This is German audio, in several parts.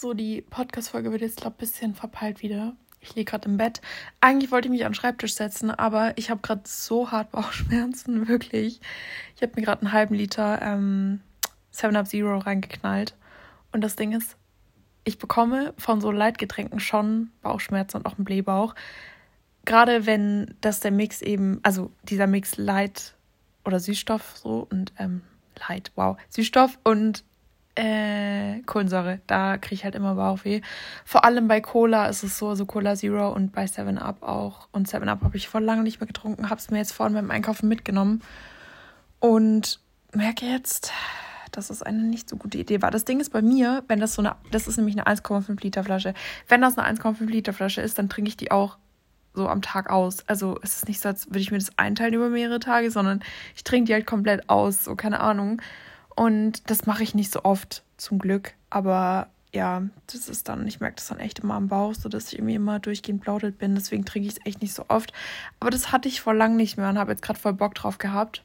So, die Podcast-Folge wird jetzt, glaube ich, ein bisschen verpeilt wieder. Ich liege gerade im Bett. Eigentlich wollte ich mich an den Schreibtisch setzen, aber ich habe gerade so hart Bauchschmerzen, wirklich. Ich habe mir gerade einen halben Liter ähm, 7-Up Zero reingeknallt. Und das Ding ist, ich bekomme von so Leitgetränken schon Bauchschmerzen und auch einen Blähbauch. Gerade wenn das der Mix eben, also dieser Mix Light oder Süßstoff so und ähm, Light, wow, Süßstoff und äh, Kohlensäure. Da kriege ich halt immer Bauchweh. Vor allem bei Cola ist es so, also Cola Zero und bei 7-Up auch. Und 7-Up habe ich vor lange nicht mehr getrunken, habe es mir jetzt vorhin beim Einkaufen mitgenommen. Und merke jetzt, dass es eine nicht so gute Idee war. Das Ding ist bei mir, wenn das so eine, das ist nämlich eine 1,5 Liter Flasche. Wenn das eine 1,5 Liter Flasche ist, dann trinke ich die auch so am Tag aus. Also es ist nicht so, als würde ich mir das einteilen über mehrere Tage, sondern ich trinke die halt komplett aus, so keine Ahnung. Und das mache ich nicht so oft, zum Glück. Aber ja, das ist dann, ich merke das dann echt immer am Bauch, so dass ich irgendwie immer durchgehend blautet bin. Deswegen trinke ich es echt nicht so oft. Aber das hatte ich vor lang nicht mehr und habe jetzt gerade voll Bock drauf gehabt.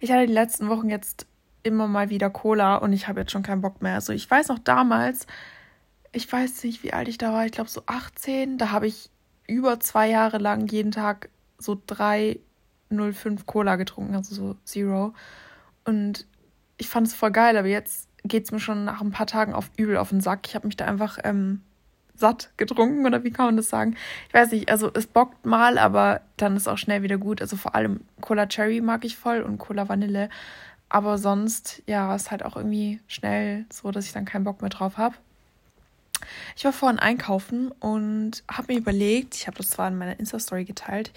Ich hatte die letzten Wochen jetzt immer mal wieder Cola und ich habe jetzt schon keinen Bock mehr. Also ich weiß noch damals, ich weiß nicht, wie alt ich da war, ich glaube so 18, da habe ich über zwei Jahre lang jeden Tag so 3,05 Cola getrunken, also so Zero. Und ich fand es voll geil, aber jetzt geht es mir schon nach ein paar Tagen auf übel auf den Sack. Ich habe mich da einfach ähm, satt getrunken oder wie kann man das sagen? Ich weiß nicht, also es bockt mal, aber dann ist auch schnell wieder gut. Also vor allem Cola Cherry mag ich voll und Cola Vanille. Aber sonst, ja, ist halt auch irgendwie schnell so, dass ich dann keinen Bock mehr drauf habe. Ich war vorhin einkaufen und habe mir überlegt, ich habe das zwar in meiner Insta-Story geteilt,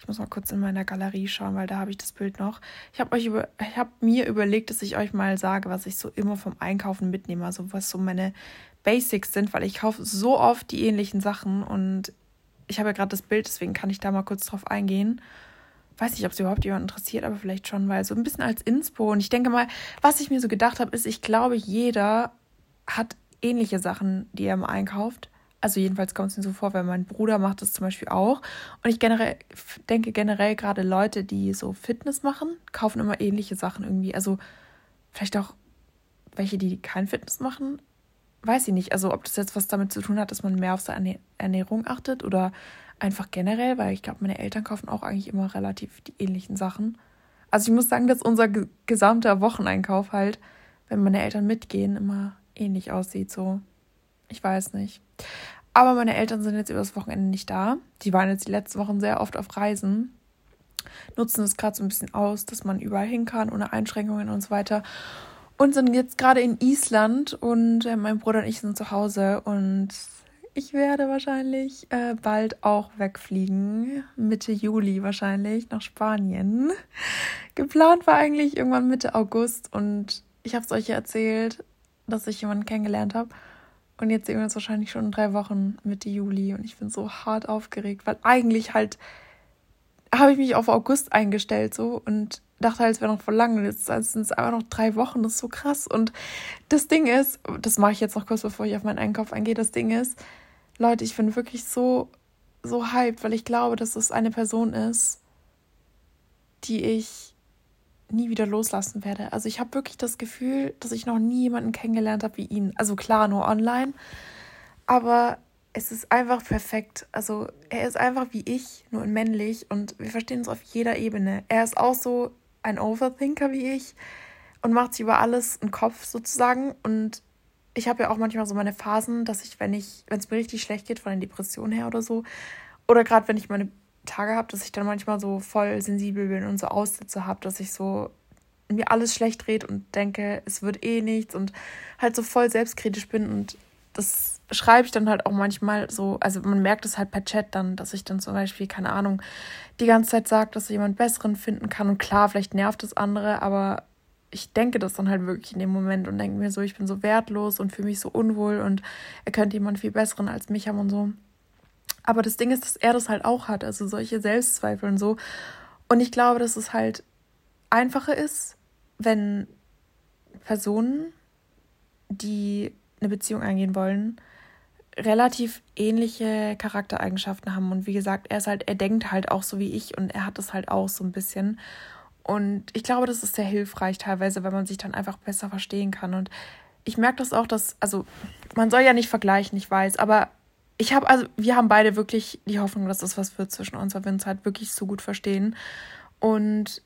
ich muss mal kurz in meiner Galerie schauen, weil da habe ich das Bild noch. Ich habe über, ich habe mir überlegt, dass ich euch mal sage, was ich so immer vom Einkaufen mitnehme, also was so meine Basics sind, weil ich kaufe so oft die ähnlichen Sachen und ich habe ja gerade das Bild, deswegen kann ich da mal kurz drauf eingehen. Weiß nicht, ob es überhaupt jemand interessiert, aber vielleicht schon, weil so ein bisschen als Inspo. Und ich denke mal, was ich mir so gedacht habe, ist, ich glaube, jeder hat ähnliche Sachen, die er im einkauft. Also jedenfalls kommt es mir so vor, weil mein Bruder macht das zum Beispiel auch. Und ich generell, denke generell gerade Leute, die so Fitness machen, kaufen immer ähnliche Sachen irgendwie. Also vielleicht auch welche, die kein Fitness machen. Weiß ich nicht. Also ob das jetzt was damit zu tun hat, dass man mehr auf seine Ernährung achtet oder einfach generell, weil ich glaube, meine Eltern kaufen auch eigentlich immer relativ die ähnlichen Sachen. Also ich muss sagen, dass unser gesamter Wocheneinkauf halt, wenn meine Eltern mitgehen, immer ähnlich aussieht. So, ich weiß nicht. Aber meine Eltern sind jetzt über das Wochenende nicht da. Die waren jetzt die letzten Wochen sehr oft auf Reisen. Nutzen es gerade so ein bisschen aus, dass man überall hin kann, ohne Einschränkungen und so weiter. Und sind jetzt gerade in Island und äh, mein Bruder und ich sind zu Hause und ich werde wahrscheinlich äh, bald auch wegfliegen. Mitte Juli wahrscheinlich nach Spanien. Geplant war eigentlich irgendwann Mitte August und ich habe es euch ja erzählt, dass ich jemanden kennengelernt habe. Und jetzt sehen wir uns wahrscheinlich schon in drei Wochen Mitte Juli. Und ich bin so hart aufgeregt, weil eigentlich halt habe ich mich auf August eingestellt so und dachte halt, es wäre noch voll lang. Jetzt sind es einfach noch drei Wochen. Das ist so krass. Und das Ding ist, das mache ich jetzt noch kurz, bevor ich auf meinen Einkauf eingehe. Das Ding ist, Leute, ich bin wirklich so, so hyped, weil ich glaube, dass es eine Person ist, die ich nie wieder loslassen werde. Also ich habe wirklich das Gefühl, dass ich noch nie jemanden kennengelernt habe wie ihn. Also klar, nur online. Aber es ist einfach perfekt. Also er ist einfach wie ich, nur in männlich und wir verstehen uns auf jeder Ebene. Er ist auch so ein Overthinker wie ich und macht sich über alles einen Kopf sozusagen. Und ich habe ja auch manchmal so meine Phasen, dass ich, wenn ich, wenn es mir richtig schlecht geht von der Depression her oder so, oder gerade wenn ich meine Tage habe, dass ich dann manchmal so voll sensibel bin und so Aussätze habe, dass ich so mir alles schlecht dreht und denke, es wird eh nichts und halt so voll selbstkritisch bin und das schreibe ich dann halt auch manchmal so, also man merkt es halt per Chat dann, dass ich dann zum Beispiel, keine Ahnung, die ganze Zeit sage, dass ich jemand Besseren finden kann und klar, vielleicht nervt das andere, aber ich denke das dann halt wirklich in dem Moment und denke mir so, ich bin so wertlos und fühle mich so unwohl und er könnte jemand viel Besseren als mich haben und so. Aber das Ding ist, dass er das halt auch hat, also solche Selbstzweifel und so. Und ich glaube, dass es halt einfacher ist, wenn Personen, die eine Beziehung eingehen wollen, relativ ähnliche Charaktereigenschaften haben. Und wie gesagt, er ist halt, er denkt halt auch so wie ich und er hat das halt auch so ein bisschen. Und ich glaube, das ist sehr hilfreich teilweise, weil man sich dann einfach besser verstehen kann. Und ich merke das auch, dass, also man soll ja nicht vergleichen, ich weiß, aber ich habe, also wir haben beide wirklich die Hoffnung, dass das was wird zwischen uns, weil wir uns halt wirklich so gut verstehen. Und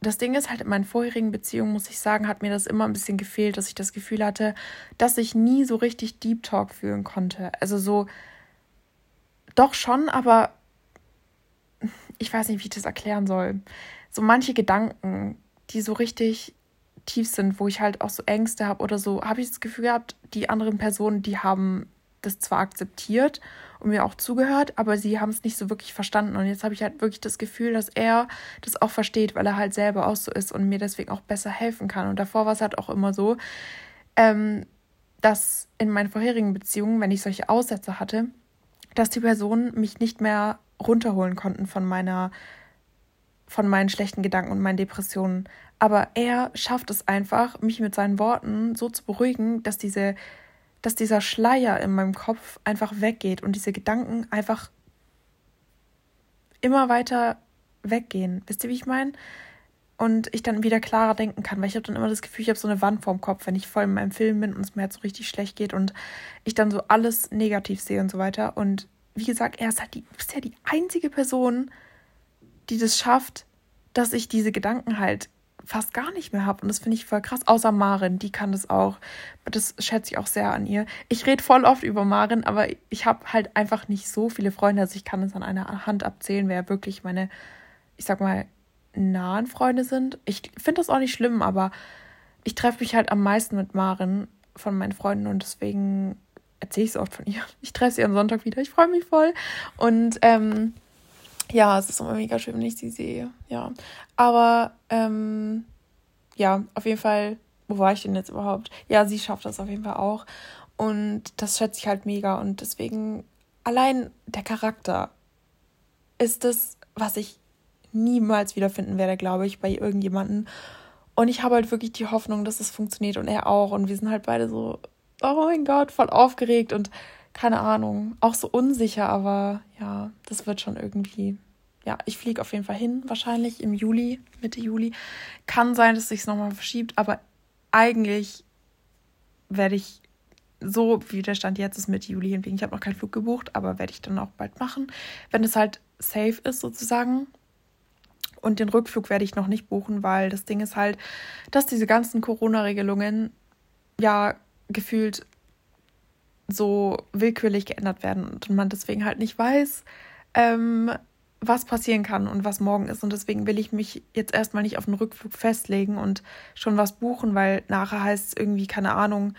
das Ding ist halt, in meinen vorherigen Beziehungen, muss ich sagen, hat mir das immer ein bisschen gefehlt, dass ich das Gefühl hatte, dass ich nie so richtig Deep Talk führen konnte. Also so, doch schon, aber ich weiß nicht, wie ich das erklären soll. So manche Gedanken, die so richtig tief sind, wo ich halt auch so Ängste habe oder so, habe ich das Gefühl gehabt, die anderen Personen, die haben das zwar akzeptiert und mir auch zugehört, aber sie haben es nicht so wirklich verstanden. Und jetzt habe ich halt wirklich das Gefühl, dass er das auch versteht, weil er halt selber auch so ist und mir deswegen auch besser helfen kann. Und davor war es halt auch immer so, ähm, dass in meinen vorherigen Beziehungen, wenn ich solche Aussätze hatte, dass die Personen mich nicht mehr runterholen konnten von meiner von meinen schlechten Gedanken und meinen Depressionen. Aber er schafft es einfach, mich mit seinen Worten so zu beruhigen, dass diese dass dieser Schleier in meinem Kopf einfach weggeht und diese Gedanken einfach immer weiter weggehen. Wisst ihr, wie ich meine? Und ich dann wieder klarer denken kann, weil ich habe dann immer das Gefühl, ich habe so eine Wand vorm Kopf, wenn ich voll in meinem Film bin und es mir halt so richtig schlecht geht und ich dann so alles negativ sehe und so weiter. Und wie gesagt, er ist halt die, bisher die einzige Person, die das schafft, dass ich diese Gedanken halt fast gar nicht mehr habe. Und das finde ich voll krass. Außer Marin, die kann das auch. Das schätze ich auch sehr an ihr. Ich rede voll oft über Marin, aber ich habe halt einfach nicht so viele Freunde. Also ich kann es an einer Hand abzählen, wer wirklich meine, ich sag mal, nahen Freunde sind. Ich finde das auch nicht schlimm, aber ich treffe mich halt am meisten mit Marin von meinen Freunden und deswegen erzähle ich es oft von ihr. Ich treffe sie am Sonntag wieder. Ich freue mich voll. Und ähm, ja, es ist immer mega schön, wenn ich sie sehe. Ja. Aber ähm, ja, auf jeden Fall, wo war ich denn jetzt überhaupt? Ja, sie schafft das auf jeden Fall auch. Und das schätze ich halt mega. Und deswegen, allein der Charakter ist das, was ich niemals wiederfinden werde, glaube ich, bei irgendjemandem. Und ich habe halt wirklich die Hoffnung, dass es funktioniert und er auch. Und wir sind halt beide so, oh mein Gott, voll aufgeregt und keine Ahnung, auch so unsicher, aber ja, das wird schon irgendwie. Ja, ich fliege auf jeden Fall hin, wahrscheinlich im Juli, Mitte Juli. Kann sein, dass sich es nochmal verschiebt, aber eigentlich werde ich so, wie der Stand jetzt ist, Mitte Juli hinfliegen. Ich habe noch keinen Flug gebucht, aber werde ich dann auch bald machen, wenn es halt safe ist sozusagen. Und den Rückflug werde ich noch nicht buchen, weil das Ding ist halt, dass diese ganzen Corona-Regelungen ja gefühlt so willkürlich geändert werden und man deswegen halt nicht weiß, ähm, was passieren kann und was morgen ist. Und deswegen will ich mich jetzt erstmal nicht auf den Rückflug festlegen und schon was buchen, weil nachher heißt es irgendwie, keine Ahnung,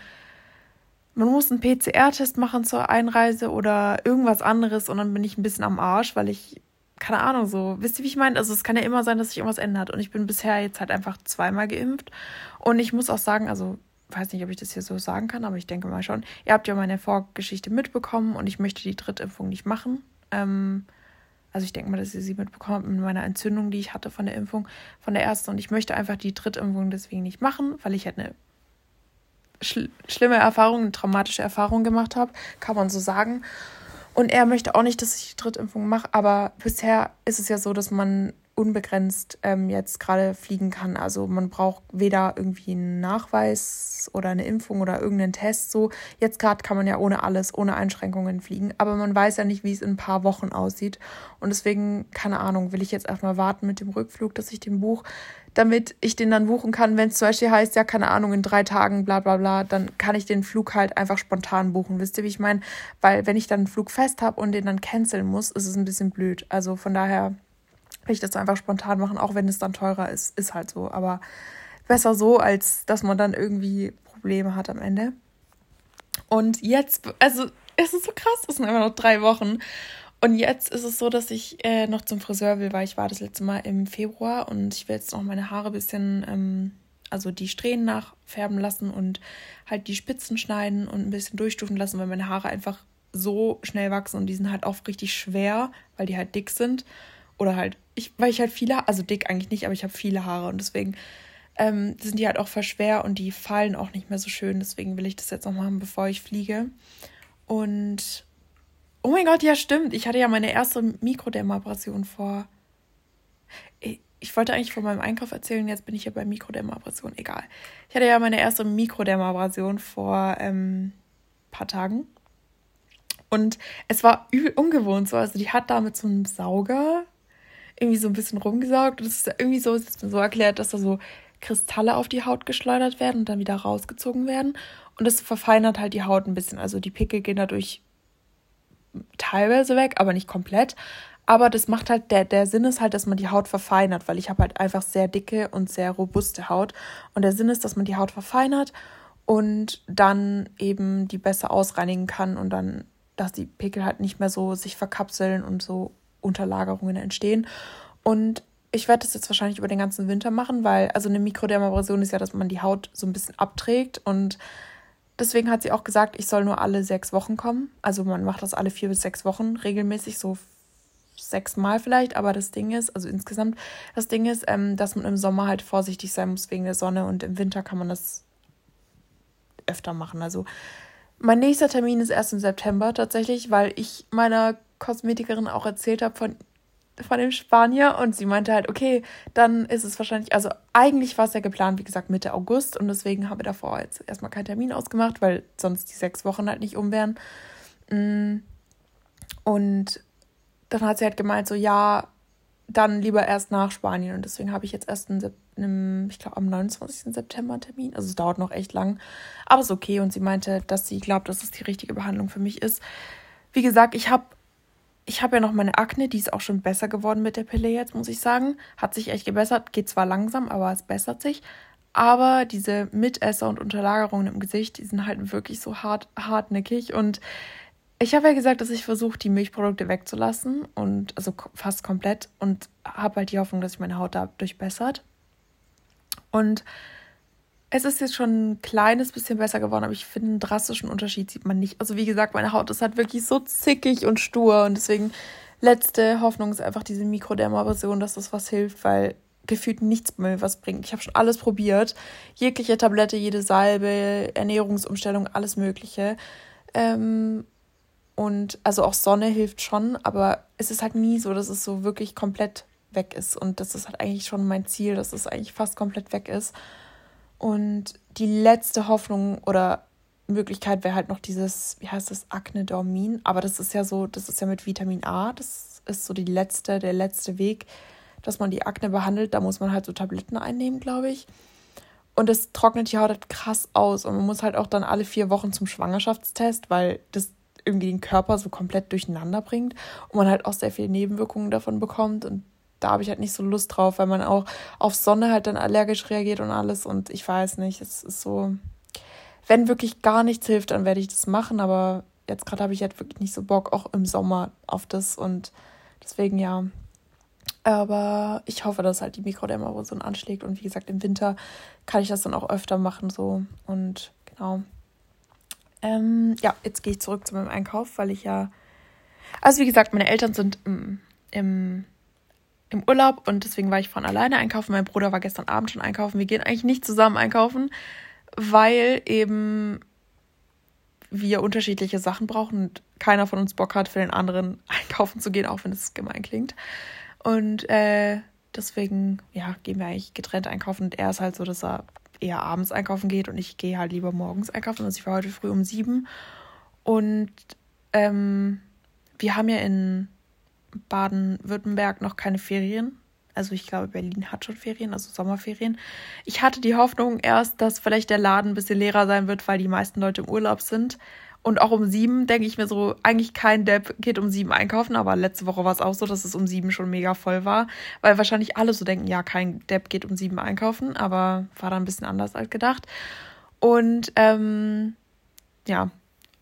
man muss einen PCR-Test machen zur Einreise oder irgendwas anderes und dann bin ich ein bisschen am Arsch, weil ich, keine Ahnung, so, wisst ihr, wie ich meine? Also es kann ja immer sein, dass sich irgendwas ändert und ich bin bisher jetzt halt einfach zweimal geimpft und ich muss auch sagen, also weiß nicht, ob ich das hier so sagen kann, aber ich denke mal schon. Ihr habt ja meine Vorgeschichte mitbekommen und ich möchte die Drittimpfung nicht machen. Ähm, also ich denke mal, dass ihr sie mitbekommen habt mit meiner Entzündung, die ich hatte von der Impfung, von der ersten. Und ich möchte einfach die Drittimpfung deswegen nicht machen, weil ich halt eine schl schlimme Erfahrung, eine traumatische Erfahrung gemacht habe, kann man so sagen. Und er möchte auch nicht, dass ich die Drittimpfung mache, aber bisher ist es ja so, dass man unbegrenzt ähm, jetzt gerade fliegen kann. Also man braucht weder irgendwie einen Nachweis oder eine Impfung oder irgendeinen Test. So jetzt gerade kann man ja ohne alles, ohne Einschränkungen fliegen. Aber man weiß ja nicht, wie es in ein paar Wochen aussieht. Und deswegen, keine Ahnung, will ich jetzt erstmal warten mit dem Rückflug, dass ich den buche, damit ich den dann buchen kann. Wenn es zum Beispiel heißt, ja, keine Ahnung, in drei Tagen, bla bla bla, dann kann ich den Flug halt einfach spontan buchen. Wisst ihr, wie ich meine? Weil wenn ich dann einen Flug fest habe und den dann canceln muss, ist es ein bisschen blöd. Also von daher will ich das einfach spontan machen, auch wenn es dann teurer ist. Ist halt so. Aber besser so, als dass man dann irgendwie Probleme hat am Ende. Und jetzt, also es ist so krass, es sind immer noch drei Wochen. Und jetzt ist es so, dass ich äh, noch zum Friseur will, weil ich war das letzte Mal im Februar und ich will jetzt noch meine Haare ein bisschen, ähm, also die Strähnen nachfärben lassen und halt die Spitzen schneiden und ein bisschen durchstufen lassen, weil meine Haare einfach so schnell wachsen und die sind halt oft richtig schwer, weil die halt dick sind. Oder halt, ich, weil ich halt viele, also dick eigentlich nicht, aber ich habe viele Haare und deswegen ähm, sind die halt auch voll schwer und die fallen auch nicht mehr so schön. Deswegen will ich das jetzt noch machen, bevor ich fliege. Und oh mein Gott, ja, stimmt. Ich hatte ja meine erste Mikrodermabrasion vor. ich wollte eigentlich von meinem Einkauf erzählen, jetzt bin ich ja bei Mikrodermabrasion. Egal. Ich hatte ja meine erste Mikrodermabrasion vor ähm, paar Tagen. Und es war übel ungewohnt so. Also die hat da mit so einem Sauger irgendwie so ein bisschen rumgesaugt. Und es ist irgendwie so, ist so erklärt, dass da so Kristalle auf die Haut geschleudert werden und dann wieder rausgezogen werden. Und das verfeinert halt die Haut ein bisschen. Also die Pickel gehen dadurch teilweise weg, aber nicht komplett. Aber das macht halt, der, der Sinn ist halt, dass man die Haut verfeinert, weil ich habe halt einfach sehr dicke und sehr robuste Haut. Und der Sinn ist, dass man die Haut verfeinert und dann eben die besser ausreinigen kann und dann, dass die Pickel halt nicht mehr so sich verkapseln und so Unterlagerungen entstehen. Und ich werde das jetzt wahrscheinlich über den ganzen Winter machen, weil also eine Mikrodermabrasion ist ja, dass man die Haut so ein bisschen abträgt und deswegen hat sie auch gesagt, ich soll nur alle sechs Wochen kommen. Also man macht das alle vier bis sechs Wochen regelmäßig, so sechsmal vielleicht, aber das Ding ist, also insgesamt, das Ding ist, ähm, dass man im Sommer halt vorsichtig sein muss wegen der Sonne und im Winter kann man das öfter machen. Also mein nächster Termin ist erst im September tatsächlich, weil ich meiner Kosmetikerin auch erzählt habe von, von dem Spanier und sie meinte halt, okay, dann ist es wahrscheinlich, also eigentlich war es ja geplant, wie gesagt, Mitte August und deswegen habe ich davor jetzt erstmal keinen Termin ausgemacht, weil sonst die sechs Wochen halt nicht um wären. Mm. Und dann hat sie halt gemeint, so ja, dann lieber erst nach Spanien. Und deswegen habe ich jetzt erst einen, ich glaube, am 29. September Termin. Also es dauert noch echt lang. Aber es ist okay. Und sie meinte, dass sie glaubt, dass es die richtige Behandlung für mich ist. Wie gesagt, ich habe ich hab ja noch meine Akne, die ist auch schon besser geworden mit der Pille jetzt, muss ich sagen. Hat sich echt gebessert. Geht zwar langsam, aber es bessert sich. Aber diese Mitesser und Unterlagerungen im Gesicht, die sind halt wirklich so hart, hartnäckig. Und ich habe ja gesagt, dass ich versuche, die Milchprodukte wegzulassen und also fast komplett und habe halt die Hoffnung, dass sich meine Haut dadurch bessert. Und es ist jetzt schon ein kleines bisschen besser geworden, aber ich finde, einen drastischen Unterschied sieht man nicht. Also wie gesagt, meine Haut ist halt wirklich so zickig und stur und deswegen letzte Hoffnung ist einfach diese Mikrodermabrasion, dass das was hilft, weil gefühlt nichts mehr was bringt. Ich habe schon alles probiert, jegliche Tablette, jede Salbe, Ernährungsumstellung, alles Mögliche. Ähm, und also auch Sonne hilft schon, aber es ist halt nie so, dass es so wirklich komplett weg ist. Und das ist halt eigentlich schon mein Ziel, dass es eigentlich fast komplett weg ist. Und die letzte Hoffnung oder Möglichkeit wäre halt noch dieses, wie heißt das, Acne-Dormin. Aber das ist ja so, das ist ja mit Vitamin A. Das ist so die letzte, der letzte Weg, dass man die Akne behandelt. Da muss man halt so Tabletten einnehmen, glaube ich. Und das trocknet die Haut halt krass aus. Und man muss halt auch dann alle vier Wochen zum Schwangerschaftstest, weil das irgendwie den Körper so komplett durcheinander bringt und man halt auch sehr viele Nebenwirkungen davon bekommt und da habe ich halt nicht so Lust drauf, weil man auch auf Sonne halt dann allergisch reagiert und alles und ich weiß nicht, es ist so, wenn wirklich gar nichts hilft, dann werde ich das machen, aber jetzt gerade habe ich halt wirklich nicht so Bock, auch im Sommer auf das und deswegen ja. Aber ich hoffe, dass halt die Mikrodermabrasion anschlägt und wie gesagt, im Winter kann ich das dann auch öfter machen so und genau. Ähm, ja, jetzt gehe ich zurück zu meinem Einkauf, weil ich ja. Also, wie gesagt, meine Eltern sind im, im, im Urlaub und deswegen war ich von alleine einkaufen. Mein Bruder war gestern Abend schon einkaufen. Wir gehen eigentlich nicht zusammen einkaufen, weil eben wir unterschiedliche Sachen brauchen und keiner von uns Bock hat, für den anderen einkaufen zu gehen, auch wenn es gemein klingt. Und äh, deswegen, ja, gehen wir eigentlich getrennt einkaufen. Und er ist halt so, dass er eher abends einkaufen geht und ich gehe halt lieber morgens einkaufen. Also ich war heute früh um sieben. Und ähm, wir haben ja in Baden-Württemberg noch keine Ferien. Also ich glaube, Berlin hat schon Ferien, also Sommerferien. Ich hatte die Hoffnung erst, dass vielleicht der Laden ein bisschen leerer sein wird, weil die meisten Leute im Urlaub sind. Und auch um sieben denke ich mir so, eigentlich kein Depp geht um sieben einkaufen, aber letzte Woche war es auch so, dass es um sieben schon mega voll war, weil wahrscheinlich alle so denken, ja, kein Depp geht um sieben einkaufen, aber war dann ein bisschen anders als gedacht. Und ähm, ja,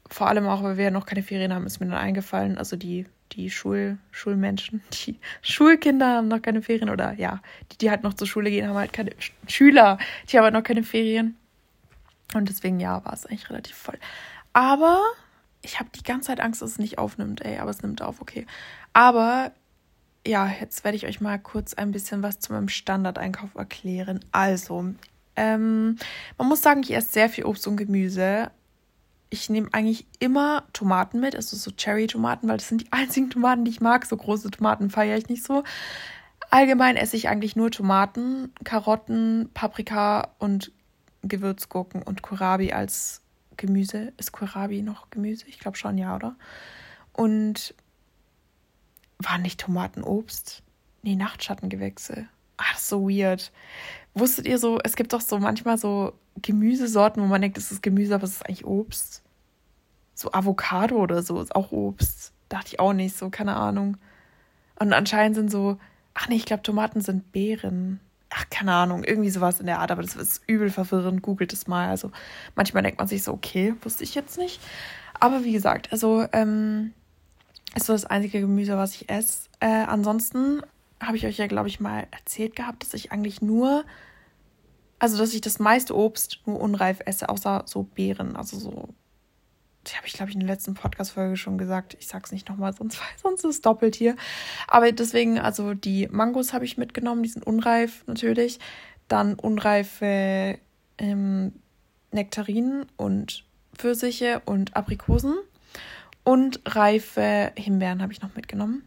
vor allem auch, weil wir ja noch keine Ferien haben, ist mir dann eingefallen, also die, die Schul, Schulmenschen, die Schulkinder haben noch keine Ferien oder ja, die, die halt noch zur Schule gehen, haben halt keine Schüler, die haben halt noch keine Ferien. Und deswegen, ja, war es eigentlich relativ voll. Aber ich habe die ganze Zeit Angst, dass es nicht aufnimmt, ey, aber es nimmt auf, okay. Aber ja, jetzt werde ich euch mal kurz ein bisschen was zu meinem Standardeinkauf erklären. Also, ähm, man muss sagen, ich esse sehr viel Obst und Gemüse. Ich nehme eigentlich immer Tomaten mit, also so Cherry-Tomaten, weil das sind die einzigen Tomaten, die ich mag. So große Tomaten feiere ich nicht so. Allgemein esse ich eigentlich nur Tomaten, Karotten, Paprika und Gewürzgurken und Kohlrabi als Gemüse. Ist Kohlrabi noch Gemüse? Ich glaube schon, ja, oder? Und waren nicht Tomaten Obst? Nee, Nachtschattengewächse. Ach, so weird. Wusstet ihr so, es gibt doch so manchmal so Gemüsesorten, wo man denkt, das ist Gemüse, aber es ist eigentlich Obst. So Avocado oder so ist auch Obst. Dachte ich auch nicht, so, keine Ahnung. Und anscheinend sind so, ach nee, ich glaube, Tomaten sind Beeren. Ach, keine Ahnung, irgendwie sowas in der Art, aber das ist übel verwirrend. Googelt es mal. Also manchmal denkt man sich so, okay, wusste ich jetzt nicht. Aber wie gesagt, also ähm, ist so das einzige Gemüse, was ich esse. Äh, ansonsten habe ich euch ja, glaube ich, mal erzählt gehabt, dass ich eigentlich nur, also dass ich das meiste Obst nur unreif esse, außer so Beeren, also so die habe ich, glaube ich, in der letzten Podcast-Folge schon gesagt. Ich sag's nicht nochmal, sonst, sonst ist es doppelt hier. Aber deswegen, also die Mangos habe ich mitgenommen, die sind unreif natürlich. Dann unreife ähm, Nektarinen und Pfirsiche und Aprikosen. Und reife Himbeeren habe ich noch mitgenommen.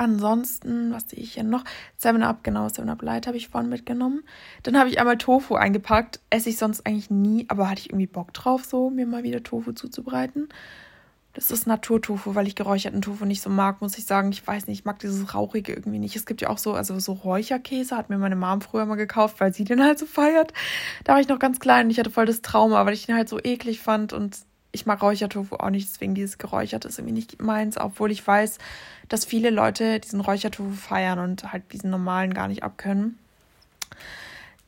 Ansonsten, was sehe ich hier noch? 7-Up, genau, 7-Up Light habe ich vorhin mitgenommen. Dann habe ich einmal Tofu eingepackt. Esse ich sonst eigentlich nie, aber hatte ich irgendwie Bock drauf, so mir mal wieder Tofu zuzubereiten. Das ist Naturtofu, weil ich geräucherten Tofu nicht so mag, muss ich sagen. Ich weiß nicht, ich mag dieses Rauchige irgendwie nicht. Es gibt ja auch so, also so Räucherkäse, hat mir meine Mom früher mal gekauft, weil sie den halt so feiert. Da war ich noch ganz klein und ich hatte voll das Trauma, weil ich den halt so eklig fand und ich mag Räuchertofu auch nicht, deswegen dieses Geräucherte ist irgendwie nicht meins, obwohl ich weiß, dass viele Leute diesen Räuchertofu feiern und halt diesen normalen gar nicht abkönnen.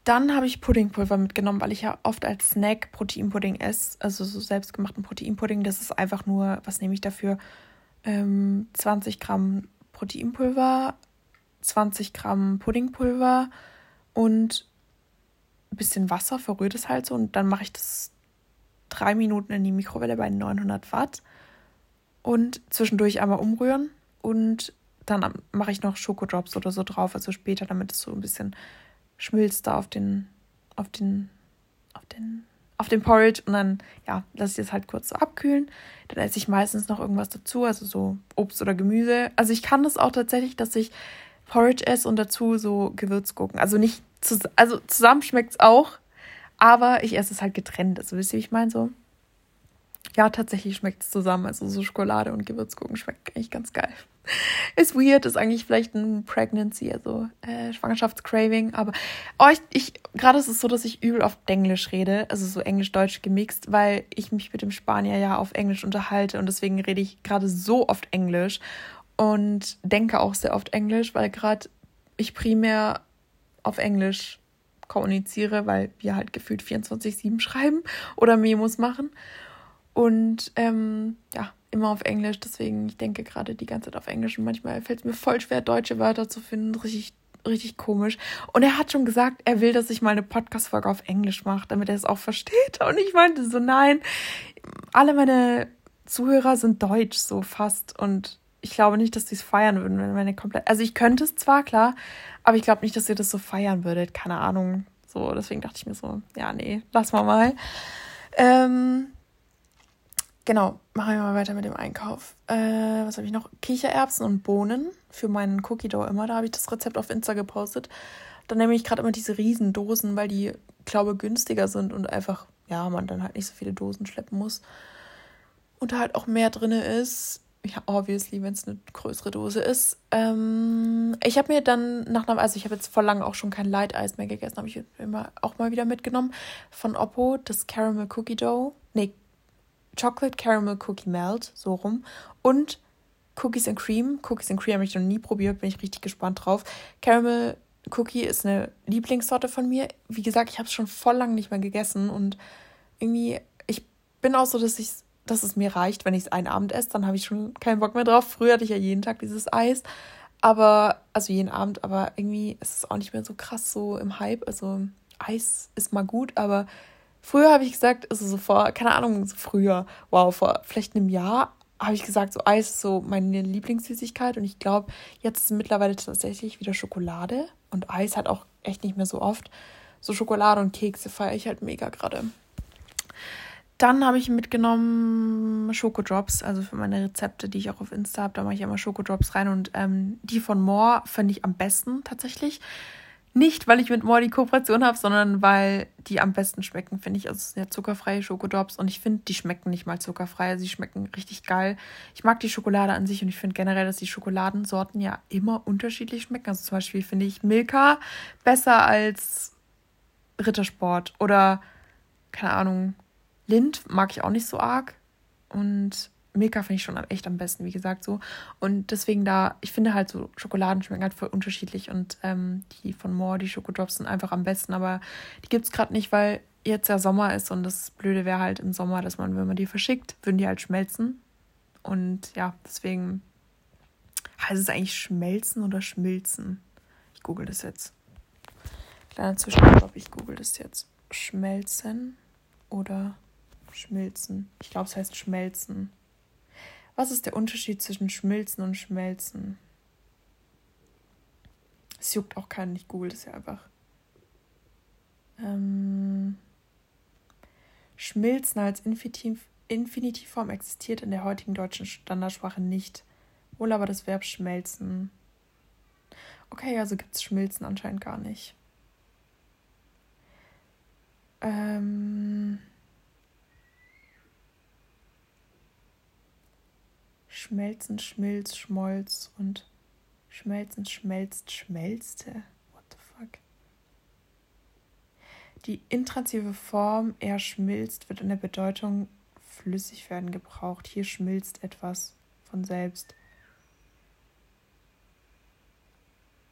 Dann habe ich Puddingpulver mitgenommen, weil ich ja oft als Snack Proteinpudding esse, also so selbstgemachten Proteinpudding. Das ist einfach nur, was nehme ich dafür? Ähm, 20 Gramm Proteinpulver, 20 Gramm Puddingpulver und ein bisschen Wasser, verrührt es halt so und dann mache ich das drei Minuten in die Mikrowelle bei 900 Watt und zwischendurch einmal umrühren und dann mache ich noch Schokodrops oder so drauf, also später, damit es so ein bisschen schmilzt da auf den, auf den, auf den, auf den Porridge und dann, ja, lasse ich das halt kurz so abkühlen. Dann esse ich meistens noch irgendwas dazu, also so Obst oder Gemüse. Also ich kann das auch tatsächlich, dass ich Porridge esse und dazu so Gewürzgurken. Also nicht, also zusammen schmeckt es auch, aber ich esse es halt getrennt. Also wisst ihr, wie ich meine? So. Ja, tatsächlich schmeckt es zusammen. Also so Schokolade und Gewürzgurken schmeckt eigentlich ganz geil. Ist weird, ist eigentlich vielleicht ein Pregnancy, also äh, Schwangerschaftscraving. Aber oh, ich, ich gerade ist es so, dass ich übel oft Englisch rede, also so Englisch-Deutsch gemixt, weil ich mich mit dem Spanier ja auf Englisch unterhalte und deswegen rede ich gerade so oft Englisch und denke auch sehr oft Englisch, weil gerade ich primär auf Englisch kommuniziere, weil wir halt gefühlt 24-7 schreiben oder Memos machen. Und ähm, ja, immer auf Englisch. Deswegen, ich denke gerade die ganze Zeit auf Englisch und manchmal fällt es mir voll schwer, deutsche Wörter zu finden. Richtig, richtig komisch. Und er hat schon gesagt, er will, dass ich mal eine Podcast-Folge auf Englisch mache, damit er es auch versteht. Und ich meinte so, nein, alle meine Zuhörer sind deutsch, so fast. Und ich glaube nicht, dass sie es feiern würden, wenn meine komplett. Also ich könnte es zwar, klar, aber ich glaube nicht, dass ihr das so feiern würdet. Keine Ahnung. So, deswegen dachte ich mir so, ja, nee, lass mal mal. Ähm, genau, machen wir mal weiter mit dem Einkauf. Äh, was habe ich noch? Kichererbsen und Bohnen für meinen Cookie Dough immer. Da habe ich das Rezept auf Insta gepostet. Dann nehme ich gerade immer diese Riesendosen, weil die, glaube günstiger sind und einfach, ja, man dann halt nicht so viele Dosen schleppen muss. Und da halt auch mehr drin ist ja, obviously, wenn es eine größere Dose ist. Ähm, ich habe mir dann nach einem, also ich habe jetzt vor langem auch schon kein Light Eis mehr gegessen, habe ich immer auch mal wieder mitgenommen von Oppo, das Caramel Cookie Dough, nee, Chocolate Caramel Cookie Melt, so rum und Cookies and Cream. Cookies and Cream habe ich noch nie probiert, bin ich richtig gespannt drauf. Caramel Cookie ist eine Lieblingssorte von mir. Wie gesagt, ich habe es schon voll lang nicht mehr gegessen und irgendwie, ich bin auch so, dass ich dass es mir reicht, wenn ich es einen Abend esse, dann habe ich schon keinen Bock mehr drauf. Früher hatte ich ja jeden Tag dieses Eis, aber, also jeden Abend, aber irgendwie ist es auch nicht mehr so krass so im Hype. Also Eis ist mal gut, aber früher habe ich gesagt, also so vor, keine Ahnung, so früher, wow, vor vielleicht einem Jahr habe ich gesagt, so Eis ist so meine Lieblingssüßigkeit und ich glaube, jetzt ist mittlerweile tatsächlich wieder Schokolade und Eis hat auch echt nicht mehr so oft. So Schokolade und Kekse feiere ich halt mega gerade. Dann habe ich mitgenommen Schokodrops, also für meine Rezepte, die ich auch auf Insta habe. Da mache ich immer Schokodrops rein und ähm, die von More finde ich am besten tatsächlich. Nicht, weil ich mit More die Kooperation habe, sondern weil die am besten schmecken, finde ich. Also es sind ja zuckerfreie Schokodrops und ich finde, die schmecken nicht mal zuckerfrei. Also sie schmecken richtig geil. Ich mag die Schokolade an sich und ich finde generell, dass die Schokoladensorten ja immer unterschiedlich schmecken. Also zum Beispiel finde ich Milka besser als Rittersport oder, keine Ahnung, Lind mag ich auch nicht so arg. Und Milka finde ich schon echt am besten, wie gesagt, so. Und deswegen da, ich finde halt so, Schokoladen schmecken halt voll unterschiedlich und ähm, die von Moore, die Schokodrops sind einfach am besten, aber die gibt es gerade nicht, weil jetzt ja Sommer ist und das Blöde wäre halt im Sommer, dass man, wenn man die verschickt, würden die halt schmelzen. Und ja, deswegen heißt es eigentlich schmelzen oder schmilzen. Ich google das jetzt. Kleiner Zwischenstopp, ich google das jetzt. Schmelzen oder schmilzen. Ich glaube, es heißt schmelzen. Was ist der Unterschied zwischen Schmilzen und Schmelzen? Es juckt auch keinen, ich google das ja einfach. Ähm, Schmilzen als Infinitiv Infinitivform existiert in der heutigen deutschen Standardsprache nicht. Wohl aber das Verb schmelzen. Okay, also gibt es Schmilzen anscheinend gar nicht. Ähm, Schmelzen, Schmilz, Schmolz und Schmelzen, Schmelzt, Schmelzte. What the fuck? Die intransitive Form er schmilzt wird in der Bedeutung flüssig werden gebraucht. Hier schmilzt etwas von selbst.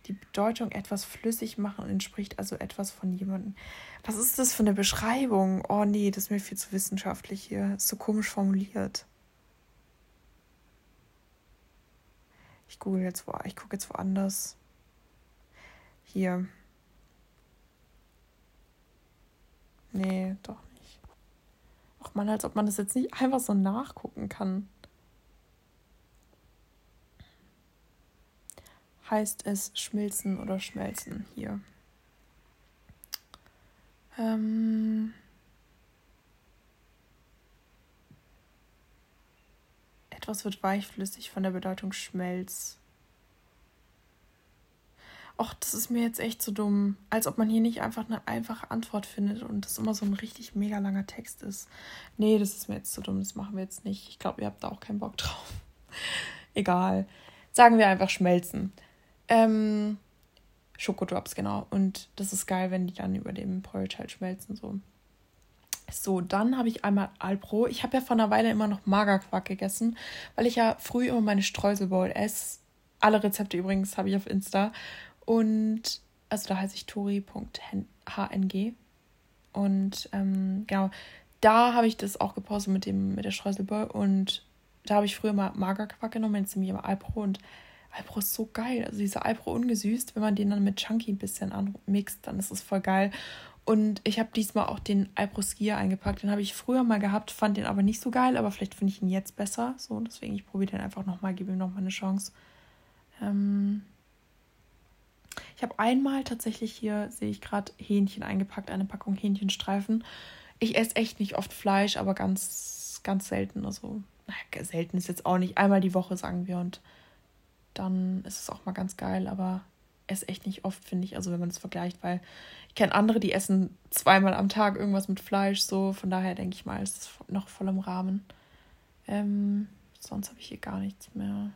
Die Bedeutung etwas flüssig machen entspricht also etwas von jemandem. Was ist das für eine Beschreibung? Oh nee, das ist mir viel zu wissenschaftlich hier. Ist so komisch formuliert. Google jetzt wo, ich gucke jetzt woanders. Hier. Nee, doch nicht. Ach man, als ob man das jetzt nicht einfach so nachgucken kann. Heißt es schmilzen oder schmelzen hier? Ähm. Etwas wird weichflüssig von der Bedeutung Schmelz. Och, das ist mir jetzt echt so dumm. Als ob man hier nicht einfach eine einfache Antwort findet und das immer so ein richtig mega langer Text ist. Nee, das ist mir jetzt zu dumm. Das machen wir jetzt nicht. Ich glaube, ihr habt da auch keinen Bock drauf. Egal. Sagen wir einfach schmelzen. Ähm, Schokodrops, genau. Und das ist geil, wenn die dann über dem Porridge halt schmelzen. So. So, dann habe ich einmal Alpro. Ich habe ja vor einer Weile immer noch Magerquark gegessen, weil ich ja früh immer meine Streuselbowl esse. Alle Rezepte übrigens habe ich auf Insta. Und also da heiße ich tori.hng. Und ähm, genau, da habe ich das auch gepostet mit, dem, mit der Streuselbowl. Und da habe ich früher mal Magerquark genommen, jetzt nehme ich immer Alpro. Und Alpro ist so geil. Also dieser Alpro ungesüßt, wenn man den dann mit Chunky ein bisschen anmixt, dann ist es voll geil. Und ich habe diesmal auch den Alproskier eingepackt. Den habe ich früher mal gehabt, fand den aber nicht so geil, aber vielleicht finde ich ihn jetzt besser. So, deswegen, ich probiere den einfach nochmal, gebe ihm nochmal eine Chance. Ähm ich habe einmal tatsächlich hier, sehe ich gerade, Hähnchen eingepackt, eine Packung Hähnchenstreifen. Ich esse echt nicht oft Fleisch, aber ganz, ganz selten. Also, naja, selten ist jetzt auch nicht. Einmal die Woche, sagen wir. Und dann ist es auch mal ganz geil, aber esse echt nicht oft, finde ich. Also, wenn man es vergleicht, weil ich kenne andere, die essen zweimal am Tag irgendwas mit Fleisch, so. Von daher denke ich mal, ist es noch voll im Rahmen. Ähm, sonst habe ich hier gar nichts mehr.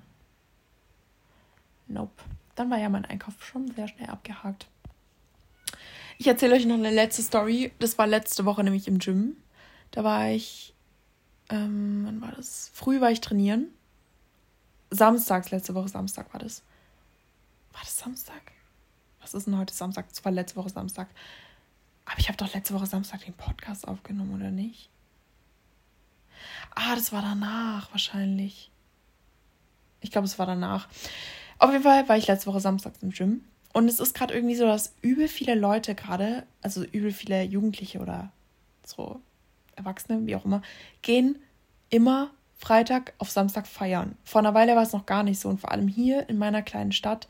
Nope. Dann war ja mein Einkauf schon sehr schnell abgehakt. Ich erzähle euch noch eine letzte Story. Das war letzte Woche nämlich im Gym. Da war ich, ähm, wann war das? Früh war ich trainieren. Samstags, letzte Woche Samstag war das. War das Samstag? was ist denn heute Samstag? Das war letzte Woche Samstag. Aber ich habe doch letzte Woche Samstag den Podcast aufgenommen, oder nicht? Ah, das war danach wahrscheinlich. Ich glaube, es war danach. Auf jeden Fall war ich letzte Woche Samstag im Gym. Und es ist gerade irgendwie so, dass übel viele Leute gerade, also übel viele Jugendliche oder so Erwachsene, wie auch immer, gehen immer Freitag auf Samstag feiern. Vor einer Weile war es noch gar nicht so. Und vor allem hier in meiner kleinen Stadt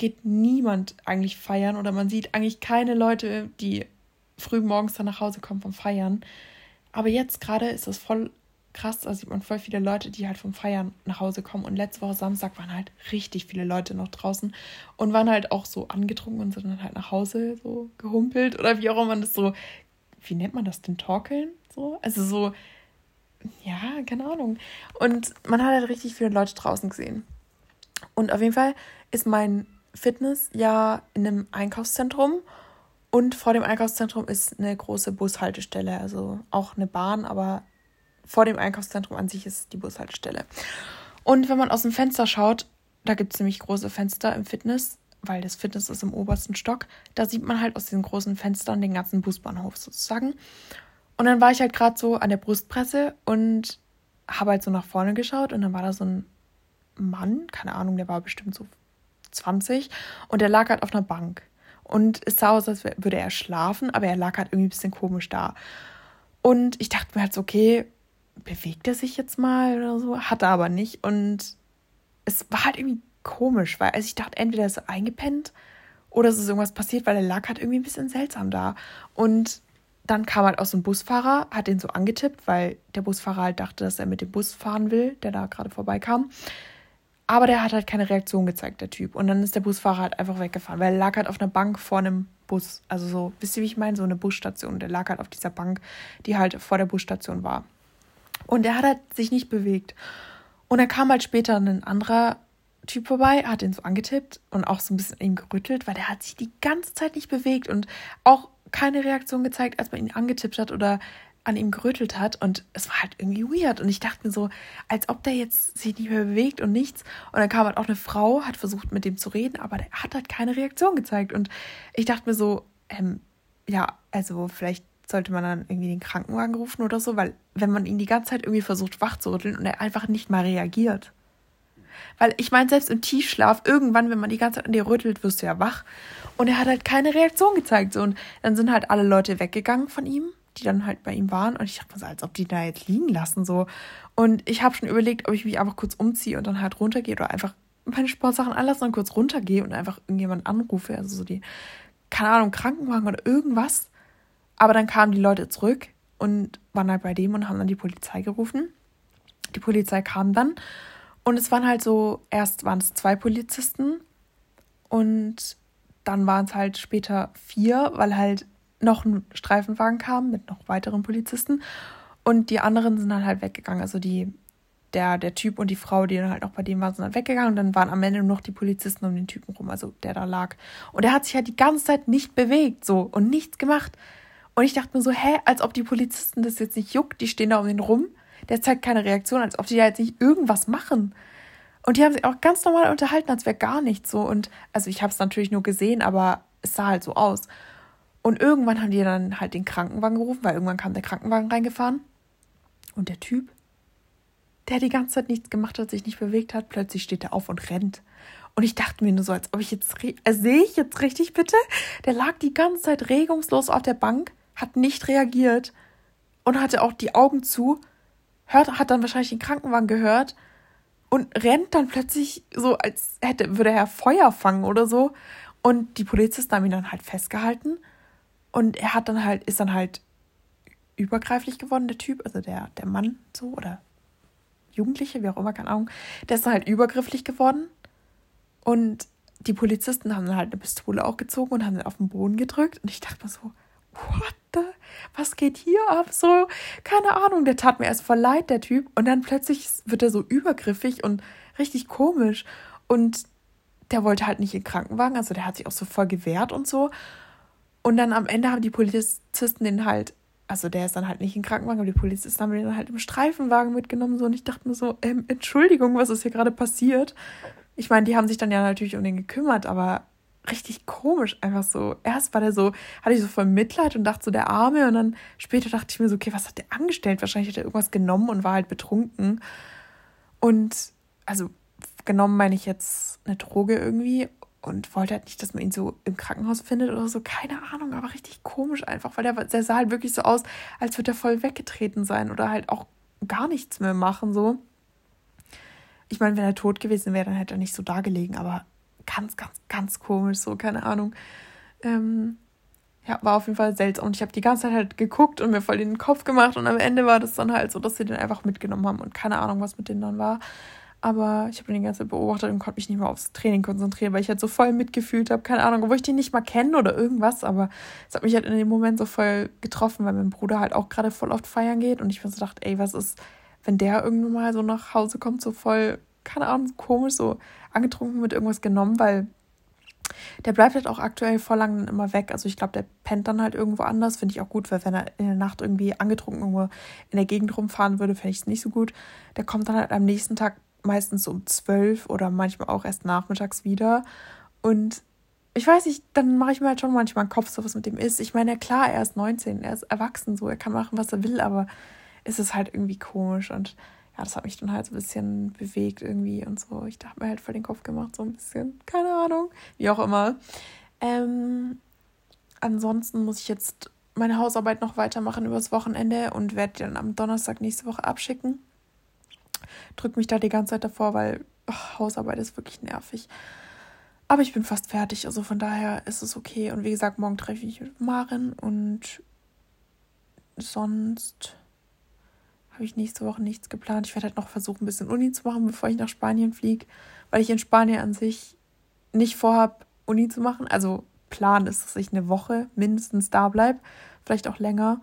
geht niemand eigentlich feiern oder man sieht eigentlich keine Leute, die früh morgens dann nach Hause kommen vom Feiern. Aber jetzt gerade ist das voll krass, da sieht man voll viele Leute, die halt vom Feiern nach Hause kommen. Und letzte Woche Samstag waren halt richtig viele Leute noch draußen und waren halt auch so angetrunken und sind dann halt nach Hause so gehumpelt oder wie auch immer man das so, wie nennt man das denn, torkeln? So? Also so, ja, keine Ahnung. Und man hat halt richtig viele Leute draußen gesehen. Und auf jeden Fall ist mein Fitness ja in einem Einkaufszentrum und vor dem Einkaufszentrum ist eine große Bushaltestelle, also auch eine Bahn, aber vor dem Einkaufszentrum an sich ist die Bushaltestelle. Und wenn man aus dem Fenster schaut, da gibt es nämlich große Fenster im Fitness, weil das Fitness ist im obersten Stock. Da sieht man halt aus diesen großen Fenstern den ganzen Busbahnhof sozusagen. Und dann war ich halt gerade so an der Brustpresse und habe halt so nach vorne geschaut und dann war da so ein Mann, keine Ahnung, der war bestimmt so 20 und der lag halt auf einer Bank. Und es sah aus, als würde er schlafen, aber er lag halt irgendwie ein bisschen komisch da. Und ich dachte mir halt so, okay, bewegt er sich jetzt mal oder so? Hat er aber nicht. Und es war halt irgendwie komisch, weil also ich dachte, entweder ist er eingepennt oder es ist irgendwas passiert, weil er lag halt irgendwie ein bisschen seltsam da. Und dann kam halt aus dem Busfahrer, hat ihn so angetippt, weil der Busfahrer halt dachte, dass er mit dem Bus fahren will, der da gerade vorbeikam. Aber der hat halt keine Reaktion gezeigt, der Typ. Und dann ist der Busfahrer halt einfach weggefahren, weil er lag halt auf einer Bank vor einem Bus. Also so, wisst ihr, wie ich meine? So eine Busstation. Der lag halt auf dieser Bank, die halt vor der Busstation war. Und er hat halt sich nicht bewegt. Und dann kam halt später ein anderer Typ vorbei, hat ihn so angetippt und auch so ein bisschen ihm gerüttelt, weil der hat sich die ganze Zeit nicht bewegt und auch keine Reaktion gezeigt, als man ihn angetippt hat oder an ihm gerüttelt hat und es war halt irgendwie weird und ich dachte mir so, als ob der jetzt sich nicht mehr bewegt und nichts und dann kam halt auch eine Frau, hat versucht mit dem zu reden, aber der hat halt keine Reaktion gezeigt und ich dachte mir so, ähm, ja, also vielleicht sollte man dann irgendwie den Krankenwagen rufen oder so, weil wenn man ihn die ganze Zeit irgendwie versucht wach zu rütteln und er einfach nicht mal reagiert. Weil ich meine, selbst im Tiefschlaf, irgendwann, wenn man die ganze Zeit an dir rüttelt, wirst du ja wach. Und er hat halt keine Reaktion gezeigt. So. Und dann sind halt alle Leute weggegangen von ihm, die dann halt bei ihm waren. Und ich dachte mir so, als ob die da jetzt liegen lassen. so. Und ich habe schon überlegt, ob ich mich einfach kurz umziehe und dann halt runtergehe oder einfach meine Sportsachen anlassen und kurz runtergehe und einfach irgendjemanden anrufe. Also so die, keine Ahnung, Krankenwagen oder irgendwas. Aber dann kamen die Leute zurück und waren halt bei dem und haben dann die Polizei gerufen. Die Polizei kam dann und es waren halt so, erst waren es zwei Polizisten und dann waren es halt später vier, weil halt noch ein Streifenwagen kam mit noch weiteren Polizisten und die anderen sind dann halt weggegangen. Also die, der, der Typ und die Frau, die dann halt auch bei dem waren, sind dann weggegangen und dann waren am Ende nur noch die Polizisten um den Typen rum, also der da lag. Und er hat sich halt die ganze Zeit nicht bewegt so und nichts gemacht. Und ich dachte mir so, hä, als ob die Polizisten das jetzt nicht juckt, die stehen da um ihn rum, der zeigt keine Reaktion, als ob die da jetzt nicht irgendwas machen. Und die haben sich auch ganz normal unterhalten, als wäre gar nichts so. Und also ich habe es natürlich nur gesehen, aber es sah halt so aus. Und irgendwann haben die dann halt den Krankenwagen gerufen, weil irgendwann kam der Krankenwagen reingefahren. Und der Typ, der die ganze Zeit nichts gemacht hat, sich nicht bewegt hat, plötzlich steht er auf und rennt. Und ich dachte mir nur so, als ob ich jetzt, äh, sehe ich jetzt richtig bitte? Der lag die ganze Zeit regungslos auf der Bank hat nicht reagiert und hatte auch die Augen zu, hört, hat dann wahrscheinlich den Krankenwagen gehört und rennt dann plötzlich so, als hätte, würde er Feuer fangen oder so. Und die Polizisten haben ihn dann halt festgehalten. Und er hat dann halt, ist dann halt übergreiflich geworden, der Typ, also der, der Mann so, oder Jugendliche, wie auch immer, keine Ahnung. Der ist dann halt übergrifflich geworden. Und die Polizisten haben dann halt eine Pistole auch gezogen und haben ihn auf den Boden gedrückt. Und ich dachte mir so, what the, was geht hier ab? So, keine Ahnung, der tat mir erst voll leid, der Typ. Und dann plötzlich wird er so übergriffig und richtig komisch. Und der wollte halt nicht in den Krankenwagen, also der hat sich auch so voll gewehrt und so. Und dann am Ende haben die Polizisten den halt, also der ist dann halt nicht im Krankenwagen, aber die Polizisten haben den dann halt im Streifenwagen mitgenommen. So. Und ich dachte mir so, ähm, Entschuldigung, was ist hier gerade passiert? Ich meine, die haben sich dann ja natürlich um den gekümmert, aber richtig komisch, einfach so. Erst war der so, hatte ich so voll Mitleid und dachte so, der Arme. Und dann später dachte ich mir so, okay, was hat der angestellt? Wahrscheinlich hat er irgendwas genommen und war halt betrunken. Und also genommen meine ich jetzt eine Droge irgendwie und wollte halt nicht, dass man ihn so im Krankenhaus findet oder so. Keine Ahnung, aber richtig komisch einfach, weil der, der sah halt wirklich so aus, als würde er voll weggetreten sein oder halt auch gar nichts mehr machen, so. Ich meine, wenn er tot gewesen wäre, dann hätte er nicht so da gelegen, aber ganz, ganz, ganz komisch, so, keine Ahnung. Ähm, ja, war auf jeden Fall seltsam. Und ich habe die ganze Zeit halt geguckt und mir voll den Kopf gemacht. Und am Ende war das dann halt so, dass sie den einfach mitgenommen haben und keine Ahnung, was mit denen dann war. Aber ich habe den die ganze Zeit beobachtet und konnte mich nicht mehr aufs Training konzentrieren, weil ich halt so voll mitgefühlt habe. Keine Ahnung, wo ich den nicht mal kenne oder irgendwas. Aber es hat mich halt in dem Moment so voll getroffen, weil mein Bruder halt auch gerade voll oft feiern geht. Und ich mir so dachte, ey, was ist, wenn der irgendwann mal so nach Hause kommt, so voll, keine Ahnung, komisch, so angetrunken mit irgendwas genommen, weil der bleibt halt auch aktuell vor lang immer weg. Also ich glaube, der pennt dann halt irgendwo anders. Finde ich auch gut, weil wenn er in der Nacht irgendwie angetrunken irgendwo in der Gegend rumfahren würde, fände ich es nicht so gut. Der kommt dann halt am nächsten Tag meistens um zwölf oder manchmal auch erst nachmittags wieder. Und ich weiß nicht, dann mache ich mir halt schon manchmal einen Kopf, so was mit dem ist. Ich meine, klar, er ist 19, er ist erwachsen, so, er kann machen, was er will, aber es ist halt irgendwie komisch und ja, das hat mich dann halt so ein bisschen bewegt irgendwie und so. Ich dachte mir halt voll den Kopf gemacht, so ein bisschen, keine Ahnung, wie auch immer. Ähm, ansonsten muss ich jetzt meine Hausarbeit noch weitermachen übers Wochenende und werde die dann am Donnerstag nächste Woche abschicken. Drück mich da die ganze Zeit davor, weil oh, Hausarbeit ist wirklich nervig. Aber ich bin fast fertig, also von daher ist es okay. Und wie gesagt, morgen treffe ich mich mit Maren und sonst habe ich nächste Woche nichts geplant. Ich werde halt noch versuchen, ein bisschen Uni zu machen, bevor ich nach Spanien fliege, weil ich in Spanien an sich nicht vorhabe, Uni zu machen. Also Plan ist, dass ich eine Woche mindestens da bleibe, vielleicht auch länger.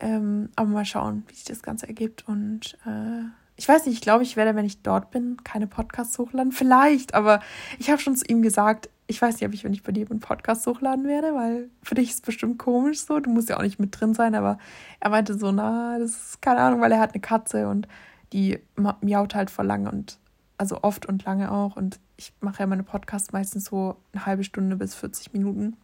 Ähm, aber mal schauen, wie sich das Ganze ergibt. Und äh, ich weiß nicht, ich glaube, ich werde, wenn ich dort bin, keine Podcasts hochladen. Vielleicht, aber ich habe schon zu ihm gesagt, ich weiß nicht, ob ich, wenn ich bei dir einen Podcast hochladen werde, weil für dich ist es bestimmt komisch so. Du musst ja auch nicht mit drin sein, aber er meinte so, na, das ist keine Ahnung, weil er hat eine Katze und die miaut halt vor lange und also oft und lange auch. Und ich mache ja meine Podcasts meistens so eine halbe Stunde bis 40 Minuten.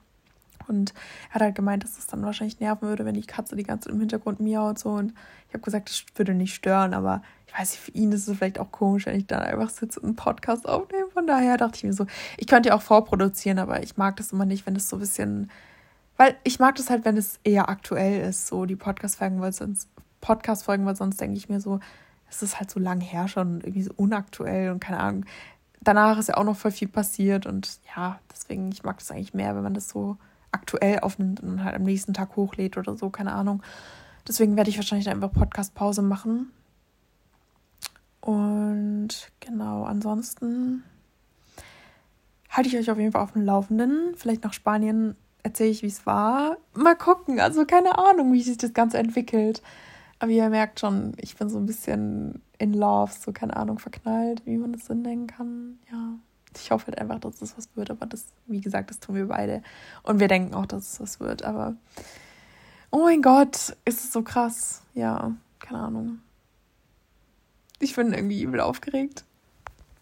Und er hat halt gemeint, dass das dann wahrscheinlich nerven würde, wenn die Katze die ganze Zeit im Hintergrund miaut so. Und ich habe gesagt, das würde nicht stören, aber ich weiß nicht, für ihn ist es vielleicht auch komisch, wenn ich dann einfach sitze und einen Podcast aufnehme. Von daher dachte ich mir so, ich könnte ja auch vorproduzieren, aber ich mag das immer nicht, wenn es so ein bisschen. Weil ich mag das halt, wenn es eher aktuell ist, so die Podcast-Folgen, weil sonst, Podcast-Folgen, weil sonst denke ich mir so, es ist halt so lang her schon irgendwie so unaktuell und keine Ahnung. Danach ist ja auch noch voll viel passiert und ja, deswegen, ich mag das eigentlich mehr, wenn man das so aktuell aufnimmt und halt am nächsten Tag hochlädt oder so, keine Ahnung. Deswegen werde ich wahrscheinlich einfach Podcast-Pause machen. Und genau, ansonsten halte ich euch auf jeden Fall auf dem Laufenden. Vielleicht nach Spanien erzähle ich, wie es war. Mal gucken, also keine Ahnung, wie sich das Ganze entwickelt. Aber ihr merkt schon, ich bin so ein bisschen in Love, so keine Ahnung, verknallt, wie man das so nennen kann. Ja ich hoffe halt einfach, dass das was wird. Aber das, wie gesagt, das tun wir beide. Und wir denken auch, dass es was wird. Aber oh mein Gott, ist es so krass. Ja, keine Ahnung. Ich bin irgendwie übel aufgeregt.